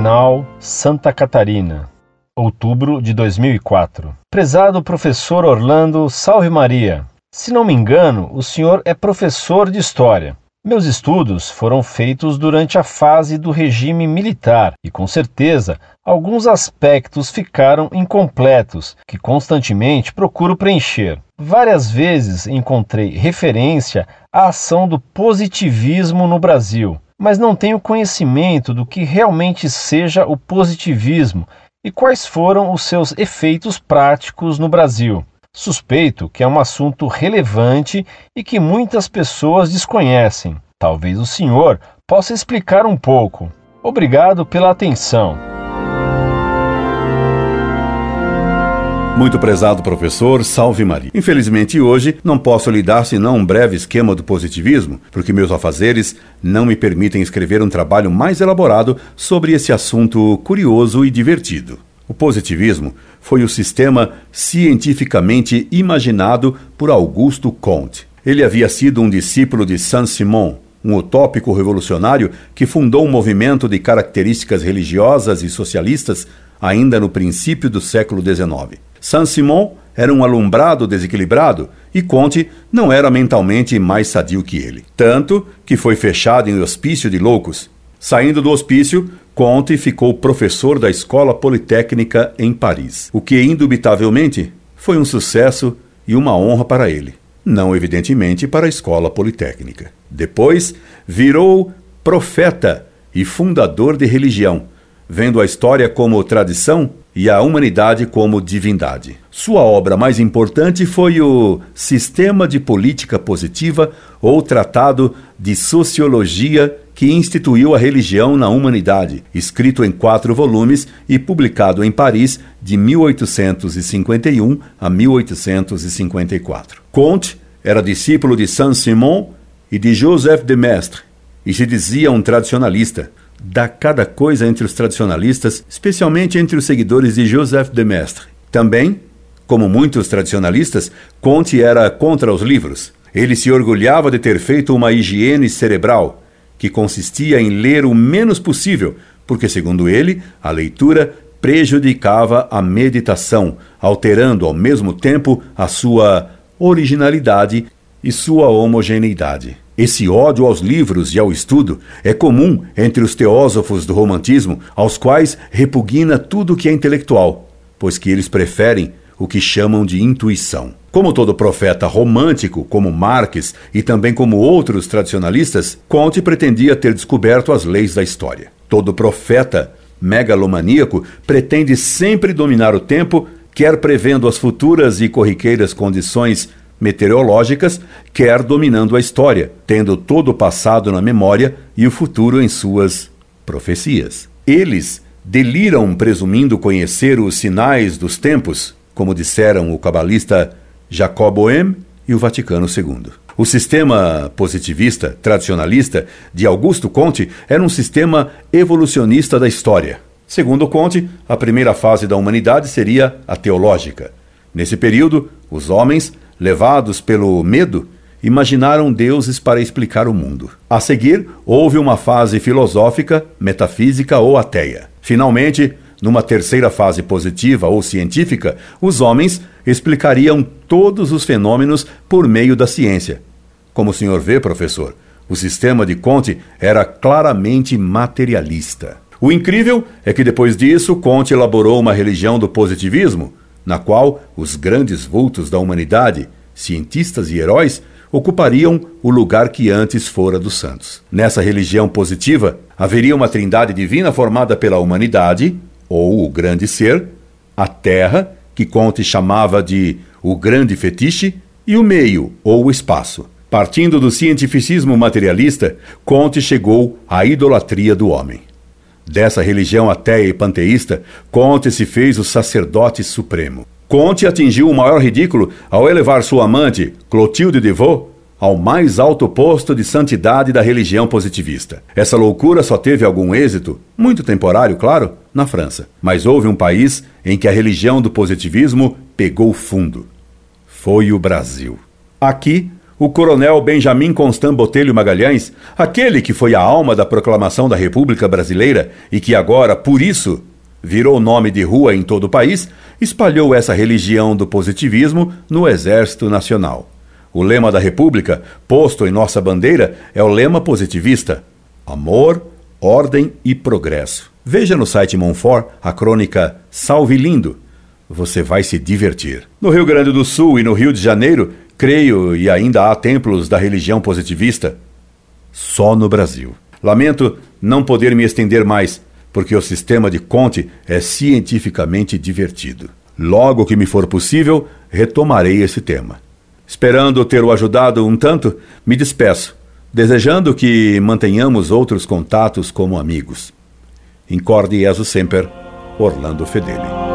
Blumenau, Santa Catarina, outubro de 2004. Prezado professor Orlando Salve Maria, se não me engano, o senhor é professor de História. Meus estudos foram feitos durante a fase do regime militar e, com certeza, alguns aspectos ficaram incompletos que constantemente procuro preencher. Várias vezes encontrei referência à ação do positivismo no Brasil, mas não tenho conhecimento do que realmente seja o positivismo e quais foram os seus efeitos práticos no Brasil. Suspeito que é um assunto relevante e que muitas pessoas desconhecem. Talvez o senhor possa explicar um pouco. Obrigado pela atenção. Muito prezado professor, salve Maria. Infelizmente hoje não posso lhe dar senão um breve esquema do positivismo, porque meus afazeres não me permitem escrever um trabalho mais elaborado sobre esse assunto curioso e divertido. O positivismo foi o sistema cientificamente imaginado por Augusto Comte. Ele havia sido um discípulo de Saint-Simon, um utópico revolucionário que fundou um movimento de características religiosas e socialistas ainda no princípio do século XIX. Saint-Simon era um alumbrado desequilibrado e Comte não era mentalmente mais sadio que ele. Tanto que foi fechado em hospício de loucos. Saindo do hospício, Conte ficou professor da Escola Politécnica em Paris, o que indubitavelmente foi um sucesso e uma honra para ele, não evidentemente para a Escola Politécnica. Depois, virou profeta e fundador de religião, vendo a história como tradição e a humanidade como divindade. Sua obra mais importante foi o Sistema de Política Positiva ou Tratado de Sociologia que instituiu a religião na humanidade, escrito em quatro volumes e publicado em Paris de 1851 a 1854. Comte era discípulo de Saint-Simon e de Joseph de Maistre e se dizia um tradicionalista. Dá cada coisa entre os tradicionalistas, especialmente entre os seguidores de Joseph de Maistre. Também, como muitos tradicionalistas, Comte era contra os livros. Ele se orgulhava de ter feito uma higiene cerebral que consistia em ler o menos possível, porque, segundo ele, a leitura prejudicava a meditação, alterando ao mesmo tempo a sua originalidade e sua homogeneidade. Esse ódio aos livros e ao estudo é comum entre os teósofos do romantismo, aos quais repugna tudo que é intelectual, pois que eles preferem o que chamam de intuição. Como todo profeta romântico, como Marx e também como outros tradicionalistas, Comte pretendia ter descoberto as leis da história. Todo profeta megalomaníaco pretende sempre dominar o tempo, quer prevendo as futuras e corriqueiras condições meteorológicas, quer dominando a história, tendo todo o passado na memória e o futuro em suas profecias. Eles deliram presumindo conhecer os sinais dos tempos, como disseram o cabalista Jacob Boehme e o Vaticano II. O sistema positivista tradicionalista de Augusto Comte era um sistema evolucionista da história. Segundo Comte, a primeira fase da humanidade seria a teológica. Nesse período, os homens, levados pelo medo, imaginaram deuses para explicar o mundo. A seguir, houve uma fase filosófica, metafísica ou ateia. Finalmente, numa terceira fase positiva ou científica, os homens explicariam todos os fenômenos por meio da ciência. Como o senhor vê, professor, o sistema de Comte era claramente materialista. O incrível é que depois disso, Comte elaborou uma religião do positivismo, na qual os grandes vultos da humanidade, cientistas e heróis, ocupariam o lugar que antes fora dos santos. Nessa religião positiva, haveria uma trindade divina formada pela humanidade, ou o grande ser, a terra, que Comte chamava de o grande fetiche, e o meio, ou o espaço. Partindo do cientificismo materialista, Comte chegou à idolatria do homem. Dessa religião ateia e panteísta, Comte se fez o sacerdote supremo. Comte atingiu o maior ridículo ao elevar sua amante, Clotilde de Vaux, ao mais alto posto de santidade da religião positivista. Essa loucura só teve algum êxito, muito temporário, claro, na França. Mas houve um país em que a religião do positivismo pegou fundo. Foi o Brasil. Aqui, o coronel Benjamin Constant Botelho Magalhães, aquele que foi a alma da proclamação da República Brasileira e que agora, por isso, virou nome de rua em todo o país, espalhou essa religião do positivismo no Exército Nacional. O lema da República, posto em nossa bandeira, é o lema positivista: amor, ordem e progresso. Veja no site Monfort a crônica Salve Lindo. Você vai se divertir. No Rio Grande do Sul e no Rio de Janeiro, creio e ainda há templos da religião positivista. Só no Brasil. Lamento não poder me estender mais, porque o sistema de Conte é cientificamente divertido. Logo que me for possível, retomarei esse tema. Esperando ter o ajudado um tanto, me despeço, desejando que mantenhamos outros contatos como amigos. Incorde Jesus Semper, Orlando Fedeli.